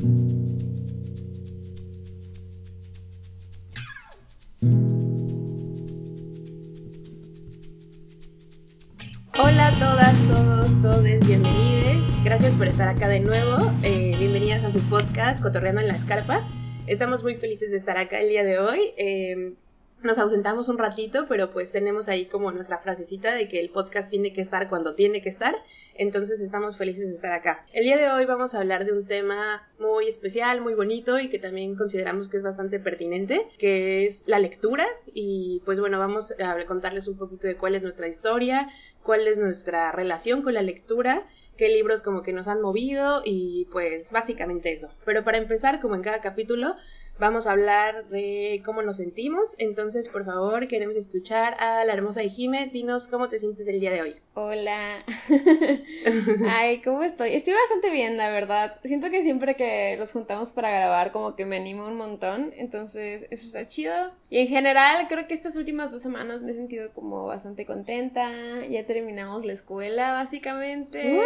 Hola a todas, todos, todos, bienvenidos. Gracias por estar acá de nuevo. Eh, bienvenidas a su podcast Cotorreando en la Escarpa. Estamos muy felices de estar acá el día de hoy. Eh, nos ausentamos un ratito, pero pues tenemos ahí como nuestra frasecita de que el podcast tiene que estar cuando tiene que estar, entonces estamos felices de estar acá. El día de hoy vamos a hablar de un tema muy especial, muy bonito y que también consideramos que es bastante pertinente, que es la lectura y pues bueno, vamos a contarles un poquito de cuál es nuestra historia, cuál es nuestra relación con la lectura qué libros como que nos han movido y pues básicamente eso. Pero para empezar, como en cada capítulo, Vamos a hablar de cómo nos sentimos, entonces por favor queremos escuchar a la hermosa Jime. Dinos cómo te sientes el día de hoy. Hola. Ay, ¿cómo estoy? Estoy bastante bien, la verdad. Siento que siempre que nos juntamos para grabar como que me animo un montón, entonces eso está chido. Y en general creo que estas últimas dos semanas me he sentido como bastante contenta. Ya terminamos la escuela básicamente.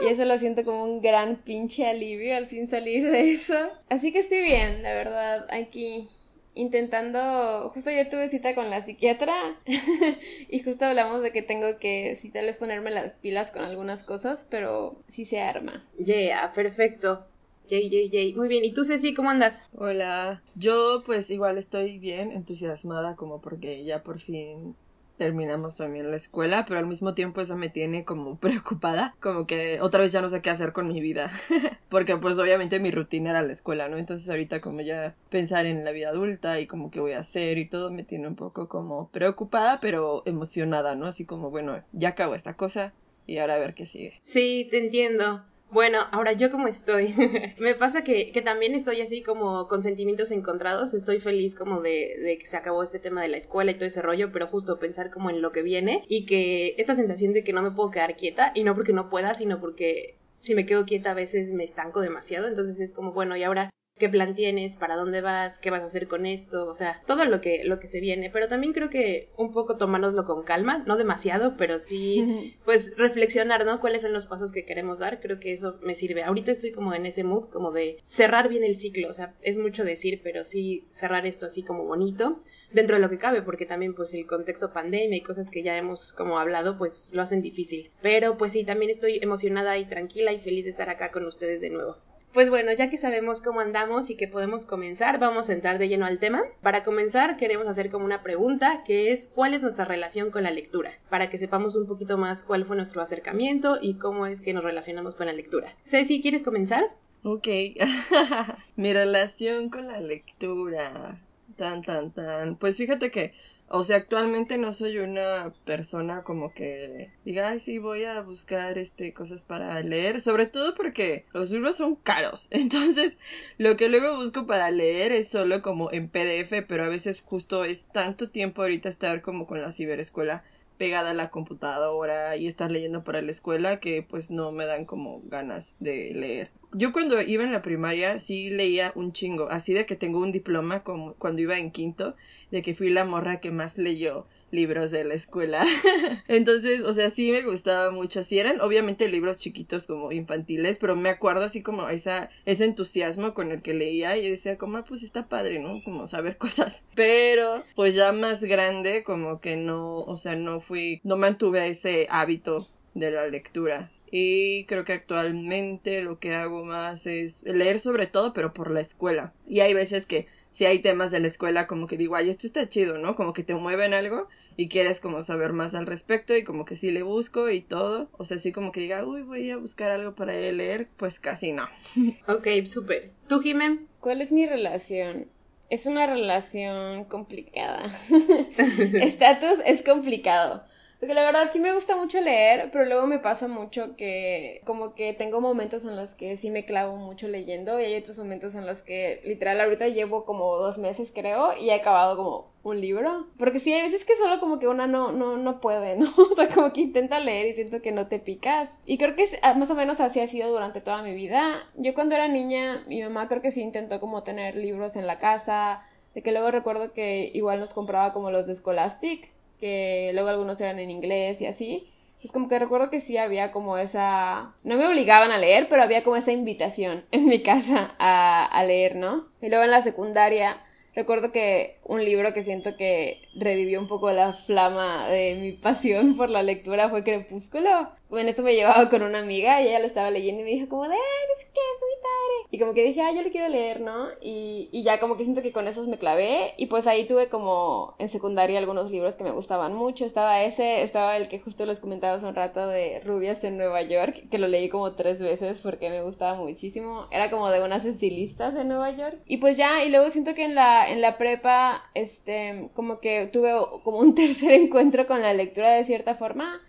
Y eso lo siento como un gran pinche alivio al fin salir de eso. Así que estoy bien, la verdad, aquí intentando, justo ayer tuve cita con la psiquiatra y justo hablamos de que tengo que, sí, tal vez ponerme las pilas con algunas cosas, pero sí se arma. Yeah, perfecto. Yay, yay, yay. Muy bien. ¿Y tú, Ceci, cómo andas? Hola. Yo, pues, igual estoy bien, entusiasmada, como porque ya por fin terminamos también la escuela, pero al mismo tiempo eso me tiene como preocupada, como que otra vez ya no sé qué hacer con mi vida, porque pues obviamente mi rutina era la escuela, ¿no? Entonces ahorita como ya pensar en la vida adulta y como qué voy a hacer y todo me tiene un poco como preocupada, pero emocionada, ¿no? Así como, bueno, ya acabo esta cosa y ahora a ver qué sigue. Sí, te entiendo. Bueno, ahora yo como estoy. me pasa que, que, también estoy así como con sentimientos encontrados. Estoy feliz como de, de, que se acabó este tema de la escuela y todo ese rollo, pero justo pensar como en lo que viene y que esta sensación de que no me puedo quedar quieta y no porque no pueda, sino porque si me quedo quieta a veces me estanco demasiado. Entonces es como, bueno, y ahora qué plan tienes, para dónde vas, qué vas a hacer con esto, o sea, todo lo que, lo que se viene, pero también creo que un poco tomárnoslo con calma, no demasiado, pero sí, pues reflexionar, ¿no? ¿Cuáles son los pasos que queremos dar? Creo que eso me sirve. Ahorita estoy como en ese mood, como de cerrar bien el ciclo, o sea, es mucho decir, pero sí cerrar esto así como bonito, dentro de lo que cabe, porque también pues el contexto pandemia y cosas que ya hemos como hablado, pues lo hacen difícil. Pero pues sí, también estoy emocionada y tranquila y feliz de estar acá con ustedes de nuevo. Pues bueno, ya que sabemos cómo andamos y que podemos comenzar, vamos a entrar de lleno al tema. Para comenzar, queremos hacer como una pregunta, que es ¿cuál es nuestra relación con la lectura? Para que sepamos un poquito más cuál fue nuestro acercamiento y cómo es que nos relacionamos con la lectura. Ceci, ¿quieres comenzar? Ok. Mi relación con la lectura. Tan, tan, tan. Pues fíjate que o sea, actualmente no soy una persona como que diga, ay, sí, voy a buscar este cosas para leer, sobre todo porque los libros son caros. Entonces, lo que luego busco para leer es solo como en PDF, pero a veces justo es tanto tiempo ahorita estar como con la ciberescuela pegada a la computadora y estar leyendo para la escuela que pues no me dan como ganas de leer. Yo cuando iba en la primaria sí leía un chingo, así de que tengo un diploma como cuando iba en quinto, de que fui la morra que más leyó libros de la escuela. Entonces, o sea, sí me gustaba mucho. Sí eran obviamente libros chiquitos como infantiles, pero me acuerdo así como esa, ese entusiasmo con el que leía y decía como, ah, pues está padre, ¿no? Como saber cosas. Pero, pues ya más grande, como que no, o sea, no fui, no mantuve ese hábito de la lectura. Y creo que actualmente lo que hago más es leer sobre todo, pero por la escuela. Y hay veces que si hay temas de la escuela como que digo, ay, esto está chido, ¿no? Como que te mueven algo y quieres como saber más al respecto y como que sí le busco y todo. O sea, sí como que diga, uy, voy a buscar algo para leer, pues casi no. Ok, súper. ¿Tú, Jimen? ¿Cuál es mi relación? Es una relación complicada. Estatus es complicado. Porque la verdad sí me gusta mucho leer, pero luego me pasa mucho que como que tengo momentos en los que sí me clavo mucho leyendo y hay otros momentos en los que literal ahorita llevo como dos meses creo y he acabado como un libro. Porque sí, hay veces que solo como que una no, no, no puede, ¿no? O sea, como que intenta leer y siento que no te picas. Y creo que ah, más o menos así ha sido durante toda mi vida. Yo cuando era niña, mi mamá creo que sí intentó como tener libros en la casa. De que luego recuerdo que igual nos compraba como los de Scholastic que luego algunos eran en inglés y así. pues como que recuerdo que sí había como esa... No me obligaban a leer, pero había como esa invitación en mi casa a, a leer, ¿no? Y luego en la secundaria recuerdo que un libro que siento que revivió un poco la flama de mi pasión por la lectura fue Crepúsculo. Bueno, esto me llevaba con una amiga y ella lo estaba leyendo y me dijo como de, ay, no sé qué, es muy padre. Y como que dije, ah, yo lo quiero leer, ¿no? Y, y ya como que siento que con esos me clavé y pues ahí tuve como en secundaria algunos libros que me gustaban mucho. Estaba ese, estaba el que justo les comentaba hace un rato de Rubias en Nueva York, que lo leí como tres veces porque me gustaba muchísimo. Era como de unas estilistas en Nueva York. Y pues ya, y luego siento que en la, en la prepa, este, como que tuve como un tercer encuentro con la lectura de cierta forma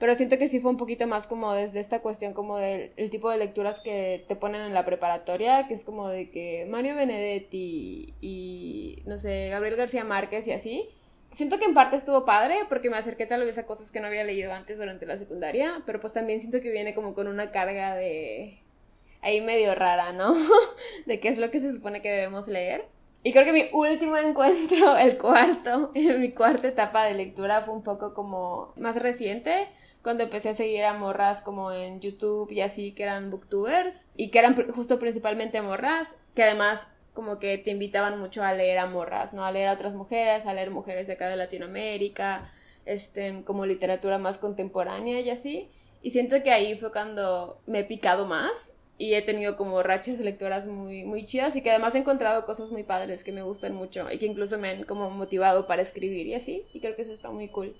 pero siento que sí fue un poquito más como desde esta cuestión como del tipo de lecturas que te ponen en la preparatoria, que es como de que Mario Benedetti y, no sé, Gabriel García Márquez y así. Siento que en parte estuvo padre porque me acerqué tal vez a cosas que no había leído antes durante la secundaria, pero pues también siento que viene como con una carga de ahí medio rara, ¿no? de qué es lo que se supone que debemos leer. Y creo que mi último encuentro, el cuarto, en mi cuarta etapa de lectura fue un poco como más reciente, cuando empecé a seguir a morras como en YouTube y así, que eran booktubers, y que eran justo principalmente morras, que además como que te invitaban mucho a leer a morras, ¿no? A leer a otras mujeres, a leer mujeres de acá de Latinoamérica, este, como literatura más contemporánea y así. Y siento que ahí fue cuando me he picado más y he tenido como rachas lectoras muy, muy chidas y que además he encontrado cosas muy padres que me gustan mucho y que incluso me han como motivado para escribir y así. Y creo que eso está muy cool.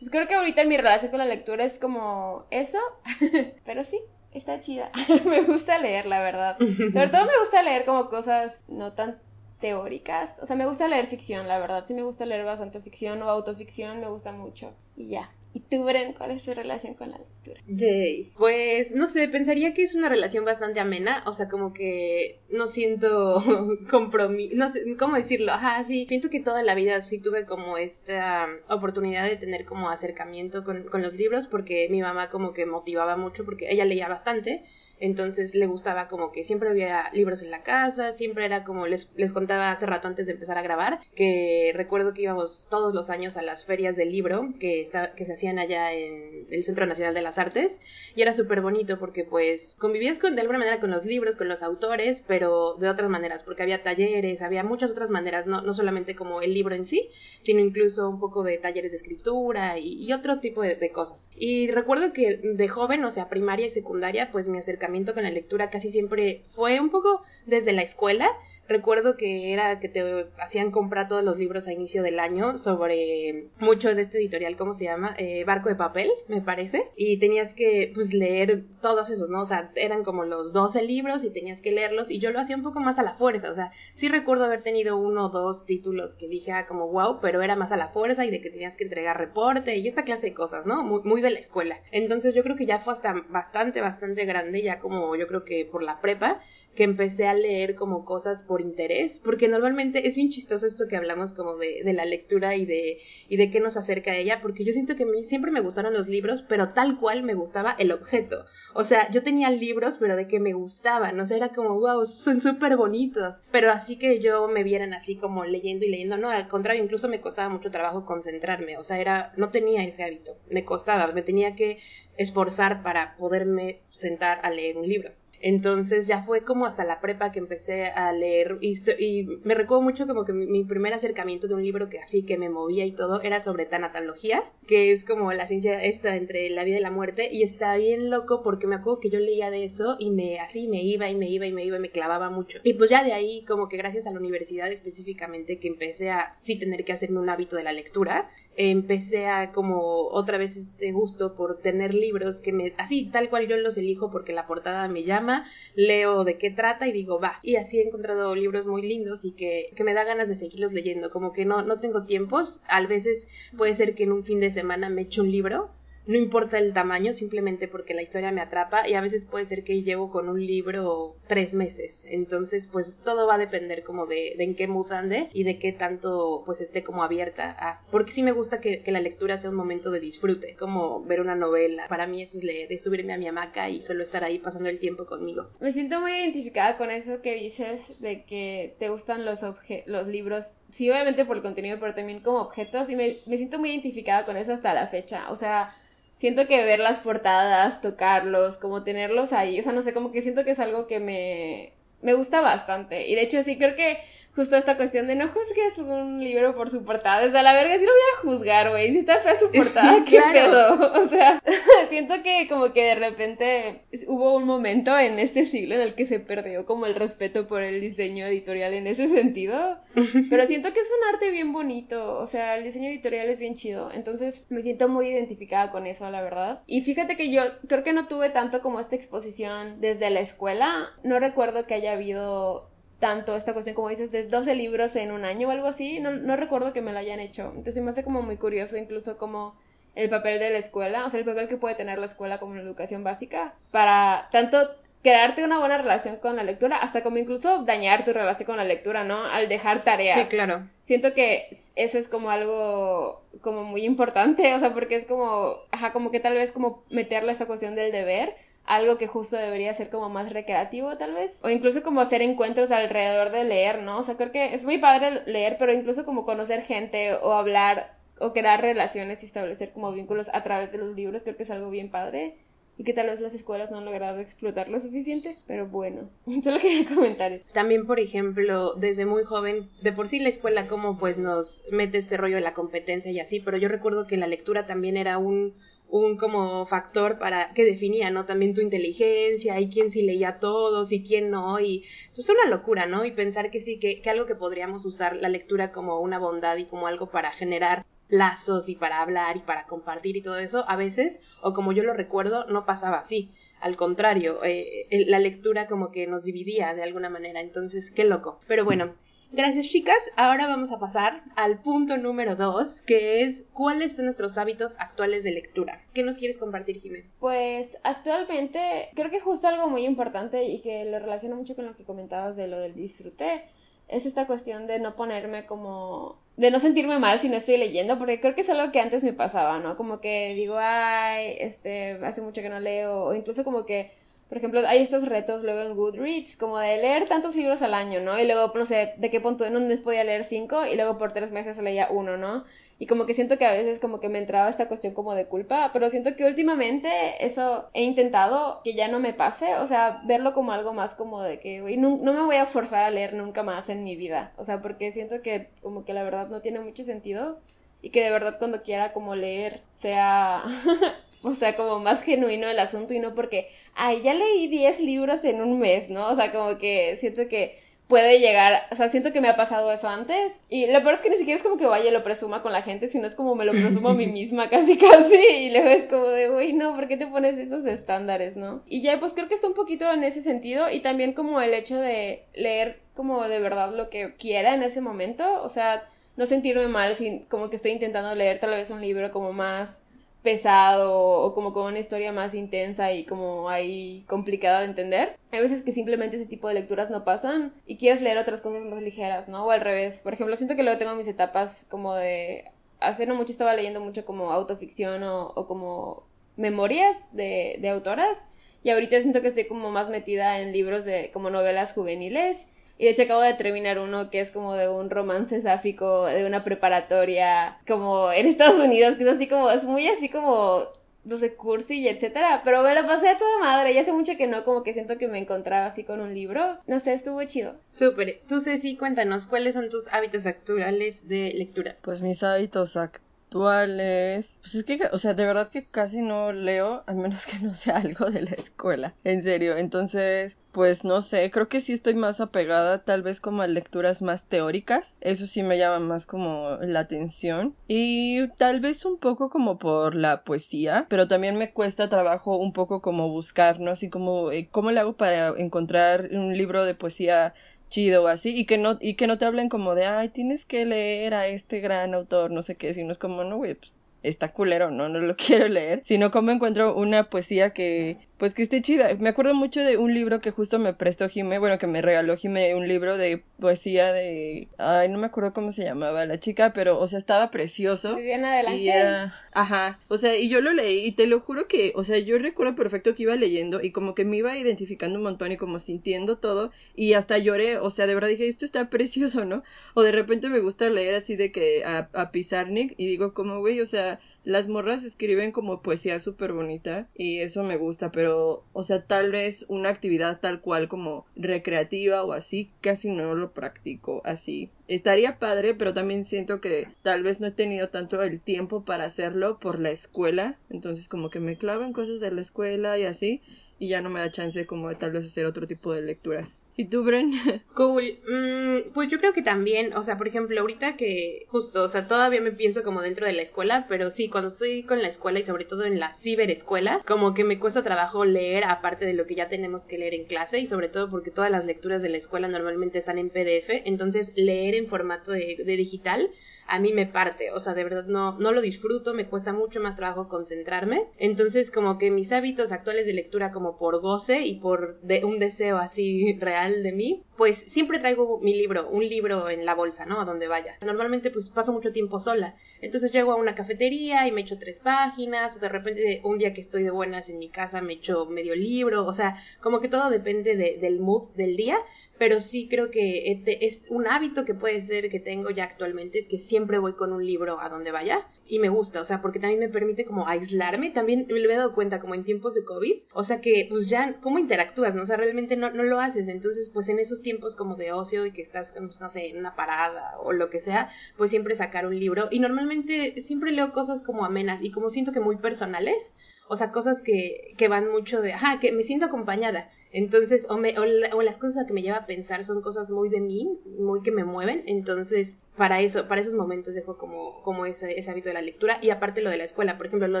Entonces creo que ahorita mi relación con la lectura es como eso, pero sí, está chida. me gusta leer, la verdad. Sobre todo me gusta leer como cosas no tan teóricas. O sea, me gusta leer ficción, la verdad. Sí me gusta leer bastante ficción o autoficción, me gusta mucho. Y ya. ¿Y tú, Bren, cuál es tu relación con la lectura? Yay. Pues, no sé, pensaría que es una relación bastante amena, o sea, como que no siento compromiso, no sé, ¿cómo decirlo? Ajá, sí, siento que toda la vida sí tuve como esta oportunidad de tener como acercamiento con, con los libros, porque mi mamá como que motivaba mucho, porque ella leía bastante, entonces le gustaba como que siempre había libros en la casa, siempre era como les, les contaba hace rato antes de empezar a grabar, que recuerdo que íbamos todos los años a las ferias del libro que, está, que se hacían allá en el Centro Nacional de las Artes y era súper bonito porque pues convivías con, de alguna manera con los libros, con los autores, pero de otras maneras, porque había talleres, había muchas otras maneras, no, no solamente como el libro en sí, sino incluso un poco de talleres de escritura y, otro tipo de, cosas. Y recuerdo que de joven, o sea, primaria y secundaria, pues mi acercamiento con la lectura casi siempre fue un poco desde la escuela Recuerdo que era que te hacían comprar todos los libros a inicio del año sobre mucho de este editorial, ¿cómo se llama? Eh, Barco de papel, me parece. Y tenías que, pues, leer todos esos, ¿no? O sea, eran como los 12 libros y tenías que leerlos. Y yo lo hacía un poco más a la fuerza. O sea, sí recuerdo haber tenido uno o dos títulos que dije, ah, como wow, pero era más a la fuerza y de que tenías que entregar reporte y esta clase de cosas, ¿no? Muy, muy de la escuela. Entonces yo creo que ya fue hasta bastante, bastante grande, ya como yo creo que por la prepa que empecé a leer como cosas por interés, porque normalmente es bien chistoso esto que hablamos como de, de la lectura y de, y de qué nos acerca a ella, porque yo siento que a mí siempre me gustaron los libros, pero tal cual me gustaba el objeto. O sea, yo tenía libros, pero de que me gustaban, o sea, era como, wow, son súper bonitos, pero así que yo me vieran así como leyendo y leyendo, no, al contrario, incluso me costaba mucho trabajo concentrarme, o sea, era, no tenía ese hábito, me costaba, me tenía que esforzar para poderme sentar a leer un libro. Entonces ya fue como hasta la prepa que empecé a leer y, me recuerdo mucho como que mi, primer acercamiento de un libro que así que me movía y todo era sobre tanatología, que es como la ciencia esta entre la vida y la muerte y está bien loco porque me acuerdo que yo leía de eso y me así me iba y me iba y me iba y me clavaba mucho. Y pues ya de ahí como que gracias a la universidad específicamente que empecé a sí tener que hacerme un hábito de la lectura, empecé a como otra vez este gusto por tener libros que me así tal cual yo los elijo porque la portada me llama leo de qué trata y digo, va. Y así he encontrado libros muy lindos y que, que me da ganas de seguirlos leyendo. Como que no, no tengo tiempos. A veces puede ser que en un fin de semana me eche un libro no importa el tamaño, simplemente porque la historia me atrapa y a veces puede ser que llevo con un libro tres meses. Entonces, pues todo va a depender como de, en qué mood ande y de qué tanto pues esté como abierta a... Porque sí me gusta que, que, la lectura sea un momento de disfrute, como ver una novela. Para mí eso es leer, es subirme a mi hamaca y solo estar ahí pasando el tiempo conmigo. Me siento muy identificada con eso que dices de que te gustan los, los libros sí, obviamente por el contenido, pero también como objetos. Y me, me, siento muy identificada con eso hasta la fecha. O sea, siento que ver las portadas, tocarlos, como tenerlos ahí, o sea, no sé, como que siento que es algo que me, me gusta bastante. Y de hecho sí creo que justo esta cuestión de no juzgues un libro por su portada. Desde la verga, sí lo voy a juzgar, güey. Si está fea su portada, qué pedo. O sea, siento que como que de repente hubo un momento en este siglo en el que se perdió como el respeto por el diseño editorial en ese sentido. Pero siento que es un arte bien bonito. O sea, el diseño editorial es bien chido. Entonces me siento muy identificada con eso, la verdad. Y fíjate que yo creo que no tuve tanto como esta exposición desde la escuela. No recuerdo que haya habido tanto esta cuestión, como dices, de 12 libros en un año o algo así. No, no recuerdo que me lo hayan hecho. Entonces me hace como muy curioso incluso como el papel de la escuela, o sea, el papel que puede tener la escuela como una educación básica para tanto crearte una buena relación con la lectura, hasta como incluso dañar tu relación con la lectura, ¿no? Al dejar tareas. Sí, claro. Siento que eso es como algo como muy importante, o sea, porque es como, ajá, como que tal vez como meterle esa cuestión del deber, algo que justo debería ser como más recreativo tal vez, o incluso como hacer encuentros alrededor de leer, ¿no? O sea, creo que es muy padre leer, pero incluso como conocer gente o hablar o crear relaciones y establecer como vínculos a través de los libros, creo que es algo bien padre y que tal vez las escuelas no han logrado explotar lo suficiente, pero bueno, solo quería comentar eso. También, por ejemplo, desde muy joven, de por sí la escuela como pues nos mete este rollo de la competencia y así, pero yo recuerdo que la lectura también era un un como factor para que definía, ¿no? También tu inteligencia y quién sí leía todos y quién no y pues una locura, ¿no? Y pensar que sí, que, que algo que podríamos usar la lectura como una bondad y como algo para generar lazos y para hablar y para compartir y todo eso, a veces, o como yo lo recuerdo, no pasaba así. Al contrario, eh, la lectura como que nos dividía de alguna manera. Entonces, qué loco. Pero bueno, Gracias chicas, ahora vamos a pasar al punto número dos, que es cuáles son nuestros hábitos actuales de lectura. ¿Qué nos quieres compartir, Jimé? Pues actualmente creo que justo algo muy importante y que lo relaciono mucho con lo que comentabas de lo del disfrute, es esta cuestión de no ponerme como de no sentirme mal si no estoy leyendo, porque creo que es algo que antes me pasaba, ¿no? Como que digo, ay, este, hace mucho que no leo, o incluso como que, por ejemplo, hay estos retos luego en Goodreads, como de leer tantos libros al año, ¿no? Y luego, no sé, de qué punto en un mes podía leer cinco, y luego por tres meses leía uno, ¿no? Y como que siento que a veces como que me entraba esta cuestión como de culpa, pero siento que últimamente eso he intentado que ya no me pase, o sea, verlo como algo más como de que, güey, no, no, me voy a forzar a leer nunca más en mi vida, o sea, porque siento que como que la verdad no tiene mucho sentido y que de verdad cuando quiera como leer sea... o sea, como más genuino el asunto y no porque, ay, ya leí 10 libros en un mes, ¿no? O sea, como que siento que puede llegar, o sea, siento que me ha pasado eso antes. Y lo peor es que ni siquiera es como que vaya y lo presuma con la gente, sino es como me lo presumo a mí misma casi casi. Y luego es como de, güey, no, ¿por qué te pones esos estándares, no? Y ya, pues creo que está un poquito en ese sentido. Y también como el hecho de leer como de verdad lo que quiera en ese momento. O sea, no sentirme mal si como que estoy intentando leer tal vez un libro como más pesado o como con una historia más intensa y como ahí complicada de entender. Hay veces que simplemente ese tipo de lecturas no pasan y quieres leer otras cosas más ligeras, ¿no? O al revés. Por ejemplo, siento que luego tengo mis etapas como de... Hace no mucho estaba leyendo mucho como autoficción o, o como memorias de, de autoras y ahorita siento que estoy como más metida en libros de como novelas juveniles y de hecho acabo de terminar uno que es como de un romance sáfico de una preparatoria como en Estados Unidos, que es así como, es muy así como no sé, cursi y etcétera, pero me la pasé a toda madre, y hace mucho que no, como que siento que me encontraba así con un libro, no sé, estuvo chido. Súper, tú Ceci, cuéntanos, ¿cuáles son tus hábitos actuales de lectura? Pues mis hábitos actuales, pues es que, o sea, de verdad que casi no leo, a menos que no sea algo de la escuela, en serio, entonces, pues no sé, creo que sí estoy más apegada tal vez como a lecturas más teóricas, eso sí me llama más como la atención. Y tal vez un poco como por la poesía, pero también me cuesta trabajo un poco como buscar, ¿no? Así como, eh, ¿cómo le hago para encontrar un libro de poesía chido o así y que no y que no te hablen como de ay tienes que leer a este gran autor no sé qué sino es como no güey pues está culero, ¿no? No lo quiero leer, sino como encuentro una poesía que, pues que esté chida. Me acuerdo mucho de un libro que justo me prestó Jime, bueno, que me regaló Jime, un libro de poesía de, ay, no me acuerdo cómo se llamaba la chica, pero, o sea, estaba precioso. Viviana del Ángel. ajá, o sea, y yo lo leí y te lo juro que, o sea, yo recuerdo perfecto que iba leyendo y como que me iba identificando un montón y como sintiendo todo y hasta lloré, o sea, de verdad dije, esto está precioso, ¿no? O de repente me gusta leer así de que a, a Pizarnik y digo como, güey, o sea, las morras escriben como poesía súper bonita y eso me gusta, pero, o sea, tal vez una actividad tal cual como recreativa o así, casi no lo practico así. Estaría padre, pero también siento que tal vez no he tenido tanto el tiempo para hacerlo por la escuela, entonces como que me clavo en cosas de la escuela y así, y ya no me da chance como de tal vez hacer otro tipo de lecturas. ¿Y tú, Bren? Cool. Mm, pues yo creo que también, o sea, por ejemplo, ahorita que justo, o sea, todavía me pienso como dentro de la escuela, pero sí, cuando estoy con la escuela y sobre todo en la ciberescuela, como que me cuesta trabajo leer aparte de lo que ya tenemos que leer en clase y sobre todo porque todas las lecturas de la escuela normalmente están en PDF, entonces leer en formato de, de digital a mí me parte, o sea, de verdad no, no lo disfruto, me cuesta mucho más trabajo concentrarme. Entonces, como que mis hábitos actuales de lectura como por goce y por de, un deseo así real de mí, pues siempre traigo mi libro, un libro en la bolsa, ¿no? A donde vaya. Normalmente pues paso mucho tiempo sola. Entonces llego a una cafetería y me echo tres páginas, o de repente un día que estoy de buenas en mi casa me echo medio libro, o sea, como que todo depende de, del mood del día, pero sí creo que este es un hábito que puede ser que tengo ya actualmente, es que siempre voy con un libro a donde vaya y me gusta, o sea, porque también me permite como aislarme, también me lo he dado cuenta como en tiempos de COVID, o sea que pues ya, ¿cómo interactúas? No? O sea, realmente no, no lo haces, entonces pues en esos tiempos como de ocio y que estás, no sé, en una parada o lo que sea, pues siempre sacar un libro y normalmente siempre leo cosas como amenas y como siento que muy personales, o sea, cosas que, que van mucho de, ajá, que me siento acompañada. Entonces, o, me, o, las cosas que me lleva a pensar son cosas muy de mí, muy que me mueven. Entonces, para eso, para esos momentos dejo como, como ese, ese hábito de la lectura. Y aparte lo de la escuela, por ejemplo, lo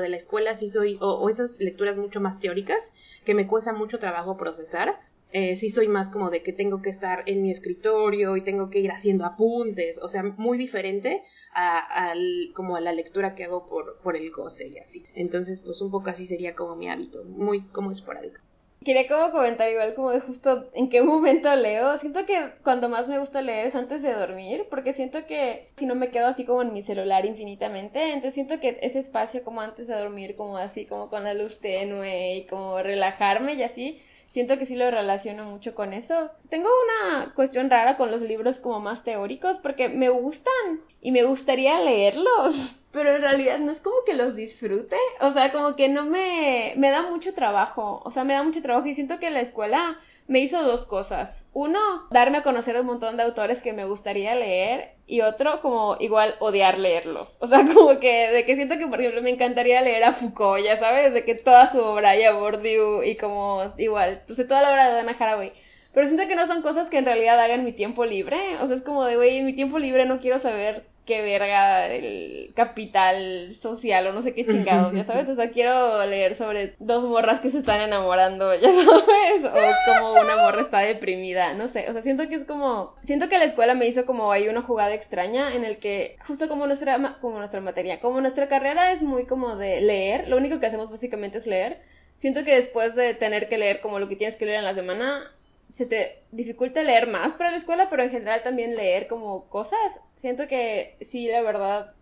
de la escuela sí soy, o, o esas lecturas mucho más teóricas, que me cuesta mucho trabajo procesar. Eh, sí soy más como de que tengo que estar en mi escritorio y tengo que ir haciendo apuntes, o sea, muy diferente a, como a la lectura que hago por, por el goce y así. Entonces, pues un poco así sería como mi hábito, muy como esporádico. Quería como comentar igual como de justo en qué momento leo. Siento que cuando más me gusta leer es antes de dormir, porque siento que si no me quedo así como en mi celular infinitamente, entonces siento que ese espacio como antes de dormir, como así, como con la luz tenue y como relajarme y así, siento que sí lo relaciono mucho con eso. Tengo una cuestión rara con los libros como más teóricos porque me gustan y me gustaría leerlos, pero en realidad no es como que los disfrute, o sea, como que no me me da mucho trabajo, o sea, me da mucho trabajo y siento que la escuela me hizo dos cosas. Uno, darme a conocer un montón de autores que me gustaría leer y otro como igual odiar leerlos. O sea, como que de que siento que por ejemplo me encantaría leer a Foucault, ya sabes, de que toda su obra y a Bourdieu y como igual, entonces toda la obra de Donna Haraway. Pero siento que no son cosas que en realidad hagan mi tiempo libre. O sea, es como de, güey, mi tiempo libre no quiero saber qué verga el capital social o no sé qué chingados, ya sabes. O sea, quiero leer sobre dos morras que se están enamorando, ya sabes. O como una morra está deprimida, no sé. O sea, siento que es como. Siento que la escuela me hizo como hay una jugada extraña en el que, justo como nuestra, como nuestra materia, como nuestra carrera es muy como de leer, lo único que hacemos básicamente es leer. Siento que después de tener que leer como lo que tienes que leer en la semana, se te dificulta leer más para la escuela, pero en general también leer como cosas. Siento que sí, la verdad,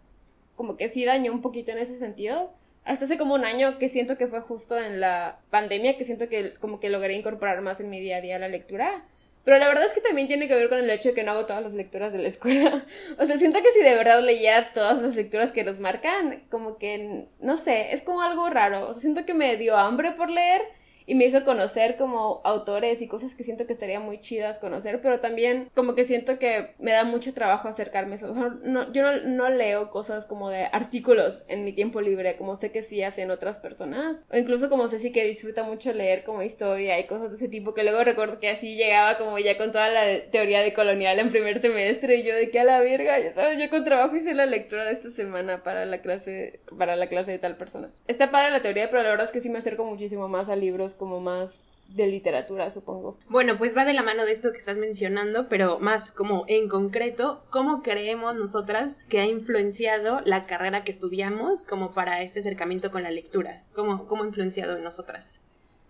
como que sí dañó un poquito en ese sentido. Hasta hace como un año que siento que fue justo en la pandemia, que siento que como que logré incorporar más en mi día a día la lectura. Pero la verdad es que también tiene que ver con el hecho de que no hago todas las lecturas de la escuela. O sea, siento que si de verdad leyera todas las lecturas que nos marcan, como que, no sé, es como algo raro. O sea, siento que me dio hambre por leer, y me hizo conocer como autores y cosas que siento que estaría muy chidas conocer, pero también como que siento que me da mucho trabajo acercarme a eso. no, yo no, leo cosas como de artículos en mi tiempo libre, como sé que sí hacen otras personas, o incluso como sé sí que disfruta mucho leer como historia y cosas de ese tipo, que luego recuerdo que así llegaba como ya con toda la teoría de colonial en primer semestre y yo de que a la verga, ya sabes, yo con trabajo hice la lectura de esta semana para la clase, para la clase de tal persona. Está padre la teoría, pero la verdad es que sí me acerco muchísimo más a libros como más de literatura, supongo. Bueno, pues va de la mano de esto que estás mencionando, pero más como en concreto, ¿cómo creemos nosotras que ha influenciado la carrera que estudiamos como para este acercamiento con la lectura? ¿Cómo, cómo ha influenciado en nosotras?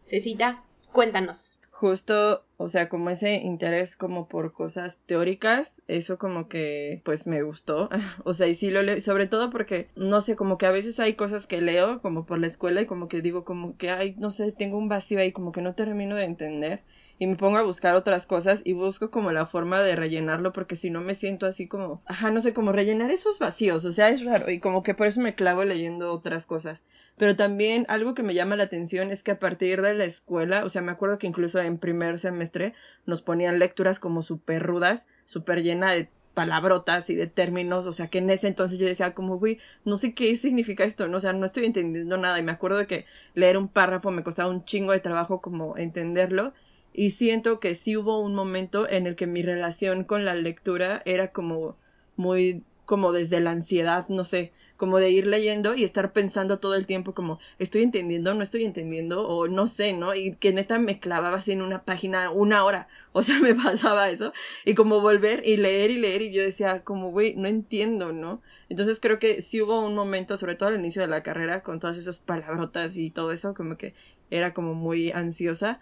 Cecita, cuéntanos justo, o sea, como ese interés como por cosas teóricas, eso como que pues me gustó, o sea, y sí lo leo, sobre todo porque, no sé, como que a veces hay cosas que leo como por la escuela y como que digo como que, ay, no sé, tengo un vacío ahí como que no termino de entender y me pongo a buscar otras cosas y busco como la forma de rellenarlo porque si no me siento así como, ajá, no sé, como rellenar esos vacíos, o sea, es raro y como que por eso me clavo leyendo otras cosas. Pero también algo que me llama la atención es que a partir de la escuela, o sea, me acuerdo que incluso en primer semestre nos ponían lecturas como súper rudas, súper llena de palabrotas y de términos, o sea, que en ese entonces yo decía como, güey, no sé qué significa esto, ¿no? o sea, no estoy entendiendo nada. Y me acuerdo que leer un párrafo me costaba un chingo de trabajo como entenderlo. Y siento que sí hubo un momento en el que mi relación con la lectura era como muy como desde la ansiedad, no sé, como de ir leyendo y estar pensando todo el tiempo como estoy entendiendo, no estoy entendiendo o no sé, ¿no? Y que neta me clavaba así en una página una hora, o sea, me pasaba eso y como volver y leer y leer y yo decía como, güey, no entiendo, ¿no? Entonces creo que sí hubo un momento, sobre todo al inicio de la carrera, con todas esas palabrotas y todo eso, como que era como muy ansiosa,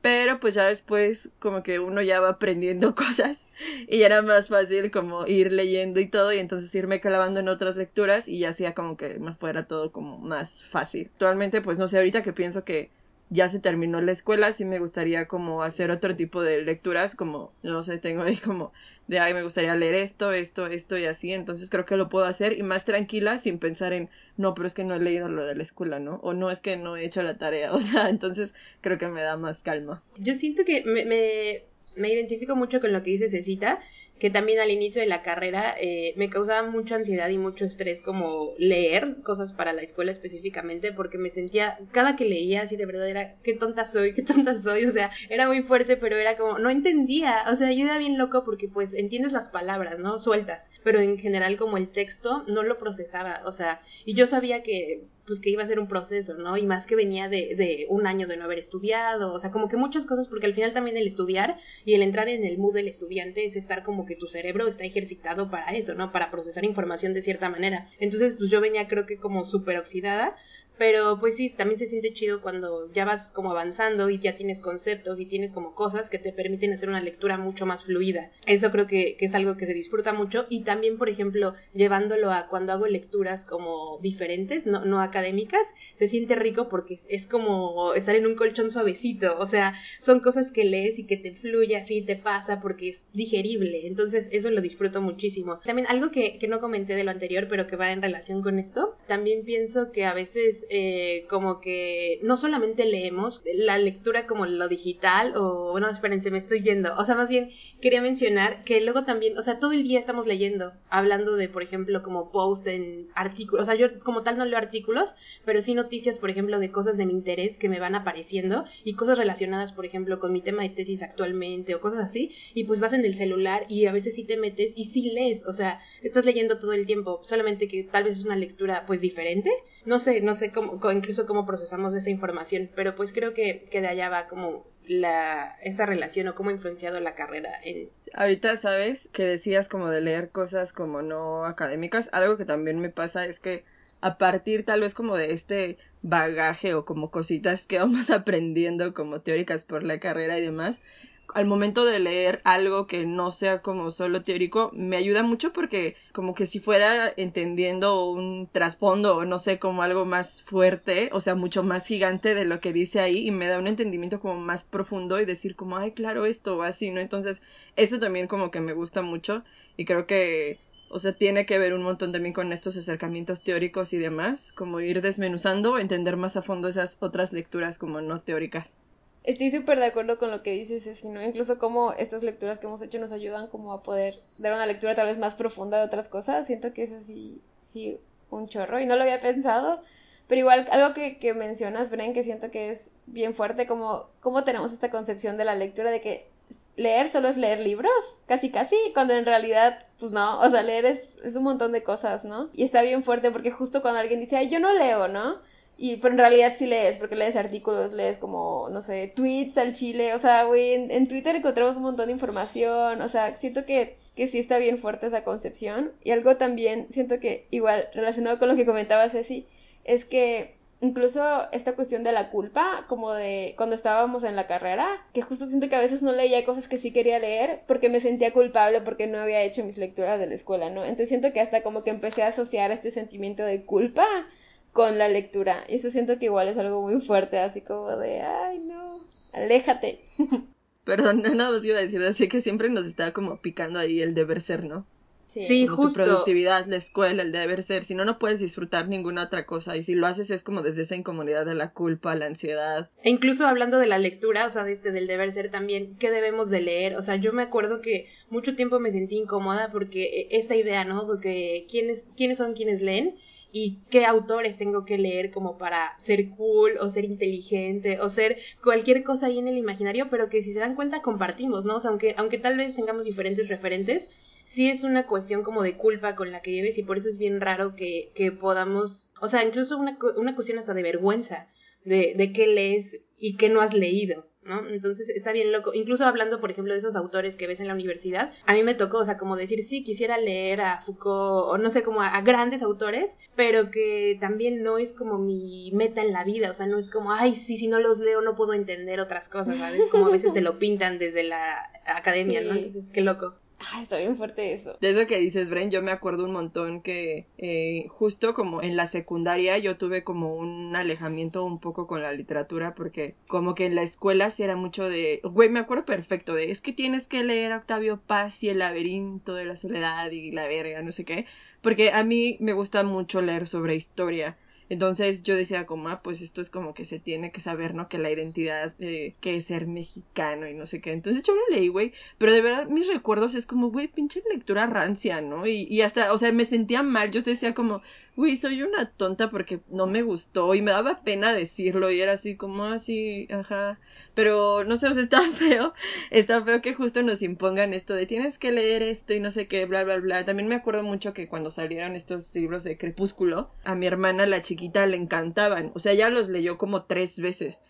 pero pues ya después como que uno ya va aprendiendo cosas y era más fácil como ir leyendo y todo y entonces irme clavando en otras lecturas y ya hacía como que me fuera todo como más fácil. Actualmente pues no sé, ahorita que pienso que ya se terminó la escuela, sí me gustaría como hacer otro tipo de lecturas, como, no sé, tengo ahí como de, ay, me gustaría leer esto, esto, esto y así, entonces creo que lo puedo hacer y más tranquila sin pensar en, no, pero es que no he leído lo de la escuela, ¿no? O no es que no he hecho la tarea, o sea, entonces creo que me da más calma. Yo siento que me, me, me identifico mucho con lo que dice Cecita que también al inicio de la carrera eh, me causaba mucha ansiedad y mucho estrés como leer cosas para la escuela específicamente porque me sentía, cada que leía así de verdad era, qué tonta soy, qué tonta soy, o sea, era muy fuerte, pero era como, no entendía, o sea, yo era bien loco porque pues entiendes las palabras, ¿no? Sueltas, pero en general como el texto no lo procesaba, o sea, y yo sabía que pues que iba a ser un proceso, ¿no? Y más que venía de, de, un año de no haber estudiado, o sea, como que muchas cosas, porque al final también el estudiar y el entrar en el mood del estudiante es estar como que tu cerebro está ejercitado para eso, ¿no? Para procesar información de cierta manera. Entonces, pues yo venía creo que como súper oxidada pero pues sí, también se siente chido cuando ya vas como avanzando y ya tienes conceptos y tienes como cosas que te permiten hacer una lectura mucho más fluida. Eso creo que, es algo que se disfruta mucho y también, por ejemplo, llevándolo a cuando hago lecturas como diferentes, no, no académicas, se siente rico porque es, como estar en un colchón suavecito. O sea, son cosas que lees y que te fluye así, te pasa porque es digerible. Entonces, eso lo disfruto muchísimo. También algo que, que no comenté de lo anterior, pero que va en relación con esto, también pienso que a veces eh, como que no solamente leemos la lectura como lo digital o, bueno, espérense, me estoy yendo. O sea, más bien quería mencionar que luego también, o sea, todo el día estamos leyendo, hablando de, por ejemplo, como post en artículos. O sea, yo como tal no leo artículos, pero sí noticias, por ejemplo, de cosas de mi interés que me van apareciendo y cosas relacionadas, por ejemplo, con mi tema de tesis actualmente o cosas así. Y pues vas en el celular y a veces sí te metes y sí lees. O sea, estás leyendo todo el tiempo, solamente que tal vez es una lectura pues diferente. No sé, no sé incluso cómo procesamos esa información, pero pues creo que, que de allá va como la, esa relación o cómo ha influenciado la carrera en... Ahorita, ¿sabes? Que decías como de leer cosas como no académicas, algo que también me pasa es que a partir tal vez como de este bagaje o como cositas que vamos aprendiendo como teóricas por la carrera y demás, al momento de leer algo que no sea como solo teórico, me ayuda mucho porque como que si fuera entendiendo un trasfondo o no sé, como algo más fuerte, o sea, mucho más gigante de lo que dice ahí y me da un entendimiento como más profundo y decir como, ay, claro, esto o así, ¿no? Entonces, eso también como que me gusta mucho y creo que o sea, tiene que ver un montón también con estos acercamientos teóricos y demás, como ir desmenuzando, entender más a fondo esas otras lecturas como no teóricas. Estoy súper de acuerdo con lo que dices, ¿no? Incluso como estas lecturas que hemos hecho nos ayudan como a poder dar una lectura tal vez más profunda de otras cosas. Siento que es así, sí, un chorro. Y no lo había pensado. Pero igual, algo que, que mencionas, Bren, que siento que es bien fuerte, como, como tenemos esta concepción de la lectura de que leer solo es leer libros, casi casi, cuando en realidad, pues no, o sea, leer es, es un montón de cosas, ¿no? Y está bien fuerte porque justo cuando alguien dice, ay, yo no leo, ¿no? Y pero en realidad sí lees, porque lees artículos, lees como, no sé, tweets al chile, o sea, güey, en, Twitter encontramos un montón de información, o sea, siento que, que sí está bien fuerte esa concepción. Y algo también, siento que igual relacionado con lo que comentaba Ceci, es que incluso esta cuestión de la culpa, como de cuando estábamos en la carrera, que justo siento que a veces no leía cosas que sí quería leer porque me sentía culpable porque no había hecho mis lecturas de la escuela, ¿no? Entonces siento que hasta como que empecé a asociar este sentimiento de culpa con la lectura. Y eso siento que igual es algo muy fuerte, así como de, ay, no, aléjate. Perdón, nada más iba a decir, así que siempre nos está como picando ahí el deber ser, ¿no? Sí, justo. Tu productividad, la escuela, el deber ser. Si no, no puedes disfrutar ninguna otra cosa. Y si lo haces es como desde esa incomodidad de la culpa, la ansiedad. E incluso hablando de la lectura, o sea, este, del deber ser también, ¿qué debemos de leer? O sea, yo me acuerdo que mucho tiempo me sentí incómoda porque eh, esta idea, ¿no? De que quiénes, quiénes son quienes leen y qué autores tengo que leer como para ser cool o ser inteligente o ser cualquier cosa ahí en el imaginario, pero que si se dan cuenta compartimos, ¿no? O sea, aunque, aunque tal vez tengamos diferentes referentes, sí es una cuestión como de culpa con la que lleves y por eso es bien raro que, que podamos, o sea, incluso una, una cuestión hasta de vergüenza de, de qué lees y qué no has leído. ¿No? Entonces está bien loco. Incluso hablando, por ejemplo, de esos autores que ves en la universidad, a mí me tocó, o sea, como decir, sí, quisiera leer a Foucault o no sé, como a, grandes autores, pero que también no es como mi meta en la vida, o sea, no es como, ay, sí, si no los leo no puedo entender otras cosas, ¿sabes? Como a veces te lo pintan desde la academia, ¿no? Entonces, qué loco. Ah, está bien fuerte eso. De eso que dices, Bren, yo me acuerdo un montón que eh, justo como en la secundaria yo tuve como un alejamiento un poco con la literatura porque como que en la escuela sí era mucho de, güey, me acuerdo perfecto de, es que tienes que leer a Octavio Paz y el laberinto de la soledad y la verga, no sé qué, porque a mí me gusta mucho leer sobre historia. Entonces yo decía como, ah, pues esto es como que se tiene que saber, ¿no? Que la identidad, eh, que es ser mexicano y no sé qué. Entonces yo lo leí, güey, pero de verdad mis recuerdos es como, güey, pinche lectura rancia, ¿no? Y, y hasta, o sea, me sentía mal, yo decía como, güey, soy una tonta porque no me gustó y me daba pena decirlo y era así como así, ajá. Pero no sé, o sea, está feo, está feo que justo nos impongan esto de tienes que leer esto y no sé qué, bla, bla, bla. También me acuerdo mucho que cuando salieron estos libros de Crepúsculo, a mi hermana la chiquita le encantaban, o sea, ya los leyó como tres veces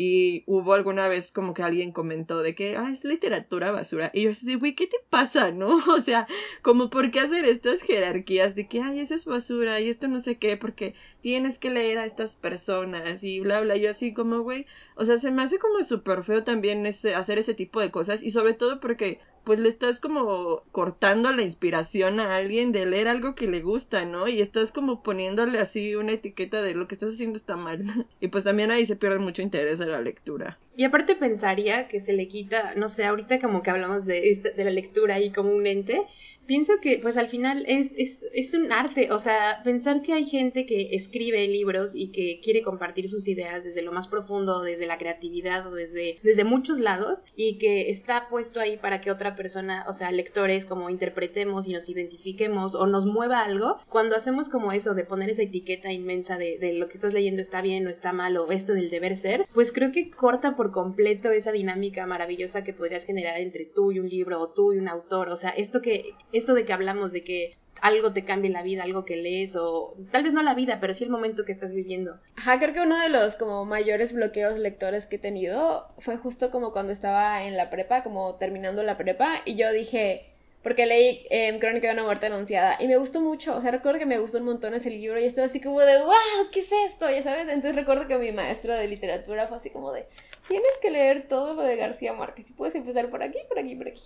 y hubo alguna vez como que alguien comentó de que, ah, es literatura basura. Y yo así de, güey, ¿qué te pasa, no? O sea, como por qué hacer estas jerarquías de que, ay, eso es basura y esto no sé qué, porque tienes que leer a estas personas y bla, bla. Yo así como, güey, o sea, se me hace como súper feo también ese, hacer ese tipo de cosas y sobre todo porque pues le estás como cortando la inspiración a alguien de leer algo que le gusta, ¿no? Y estás como poniéndole así una etiqueta de lo que estás haciendo está mal. y pues también ahí se pierde mucho interés de la lectura. Y aparte pensaría que se le quita, no sé, ahorita como que hablamos de, de la lectura ahí como un ente, pienso que pues al final es, es, es, un arte, o sea, pensar que hay gente que escribe libros y que quiere compartir sus ideas desde lo más profundo, desde la creatividad o desde, desde muchos lados y que está puesto ahí para que otra persona, o sea, lectores como interpretemos y nos identifiquemos o nos mueva algo, cuando hacemos como eso de poner esa etiqueta inmensa de, de lo que estás leyendo está bien o está mal o esto del deber ser, pues creo que corta por completo esa dinámica maravillosa que podrías generar entre tú y un libro o tú y un autor, o sea, esto que esto de que hablamos de que algo te cambie la vida, algo que lees o tal vez no la vida, pero sí el momento que estás viviendo. Ajá, creo que uno de los como mayores bloqueos lectores que he tenido fue justo como cuando estaba en la prepa, como terminando la prepa y yo dije, porque leí eh, Crónica de una muerte anunciada y me gustó mucho, o sea, recuerdo que me gustó un montón ese libro y estaba así como de, wow, ¿qué es esto? Ya sabes, entonces recuerdo que mi maestro de literatura fue así como de, tienes que leer todo lo de García Márquez y puedes empezar por aquí, por aquí, por aquí.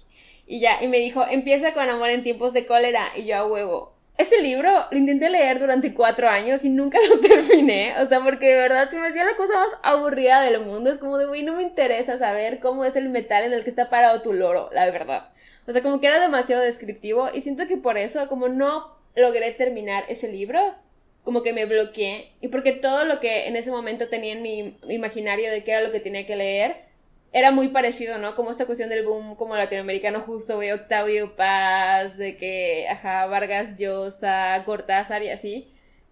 Y ya, y me dijo, empieza con Amor en tiempos de cólera. Y yo a huevo. Ese libro lo intenté leer durante cuatro años y nunca lo terminé. O sea, porque de verdad se me hacía la cosa más aburrida del mundo. Es como de, güey, no me interesa saber cómo es el metal en el que está parado tu loro, la verdad. O sea, como que era demasiado descriptivo. Y siento que por eso, como no logré terminar ese libro, como que me bloqueé. Y porque todo lo que en ese momento tenía en mi imaginario de qué era lo que tenía que leer, era muy parecido, ¿no? Como esta cuestión del boom como latinoamericano justo, güey, Octavio Paz, de que, ajá, Vargas Llosa, Cortázar y así,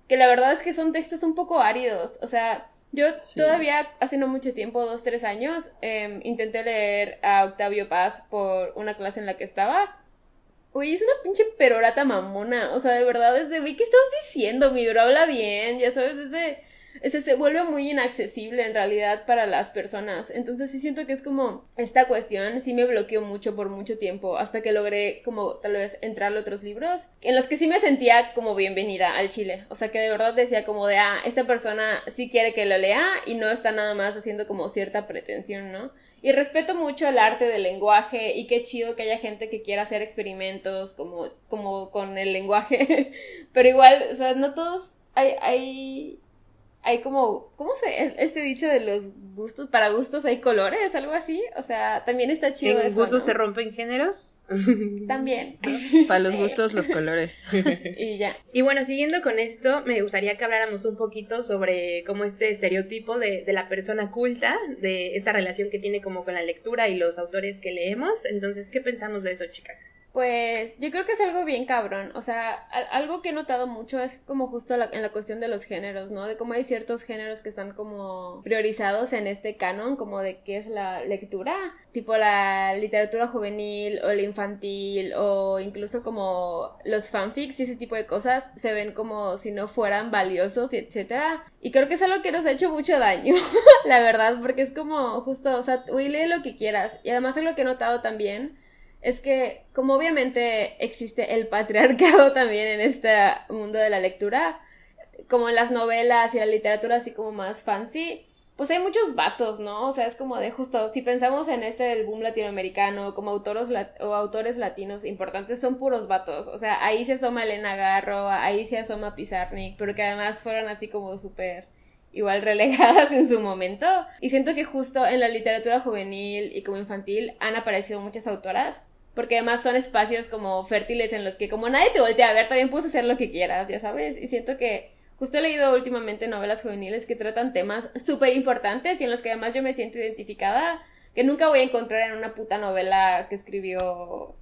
que la verdad es que son textos un poco áridos, o sea, yo todavía hace no mucho tiempo, dos, tres años, em, intenté leer a Octavio Paz por una clase en la que estaba. Uy, es una pinche perorata mamona, o sea, de verdad es de, güey, ¿qué estás diciendo? Mi bro habla bien, ya sabes, es de se vuelve muy inaccesible en realidad para las personas. Entonces sí siento que es como esta cuestión sí me bloqueó mucho por mucho tiempo hasta que logré como tal vez entrar a otros libros en los que sí me sentía como bienvenida al Chile. O sea que de verdad decía como de, ah, esta persona sí quiere que lo lea y no está nada más haciendo como cierta pretensión, ¿no? Y respeto mucho el arte del lenguaje y qué chido que haya gente que quiera hacer experimentos como, como con el lenguaje. Pero igual, o sea, no todos hay, hay hay como, ¿cómo se, este dicho de los gustos, para gustos hay colores, algo así? O sea, también está chido ¿En gustos se rompen géneros? También. Para los gustos, los colores. y ya. Y bueno, siguiendo con esto, me gustaría que habláramos un poquito sobre cómo este estereotipo de, de la persona culta, de esa relación que tiene como con la lectura y los autores que leemos. Entonces, ¿qué pensamos de eso, chicas? Pues yo creo que es algo bien cabrón. O sea, algo que he notado mucho es como justo en la cuestión de los géneros, ¿no? De cómo hay ciertos géneros que están como priorizados en este canon, como de qué es la lectura, tipo la literatura juvenil o la infantil o incluso como los fanfics y ese tipo de cosas se ven como si no fueran valiosos etcétera. Y creo que es algo que nos ha hecho mucho daño, la verdad, porque es como justo, o sea, uy, lee lo que quieras. Y además es lo que he notado también es que como obviamente existe el patriarcado también en este mundo de la lectura, como en las novelas y la literatura así como más fancy, pues hay muchos vatos, ¿no? O sea, es como de justo, si pensamos en este boom latinoamericano, como autores, o autores latinos importantes, son puros vatos. O sea, ahí se asoma Elena Garro, ahí se asoma Pizarnik, pero que además fueron así como súper igual relegadas en su momento. Y siento que justo en la literatura juvenil y como infantil han aparecido muchas autoras porque además son espacios como fértiles en los que como nadie te voltea a ver, también puedes hacer lo que quieras, ya sabes. Y siento que justo he leído últimamente novelas juveniles que tratan temas súper importantes y en los que además yo me siento identificada, que nunca voy a encontrar en una puta novela que escribió,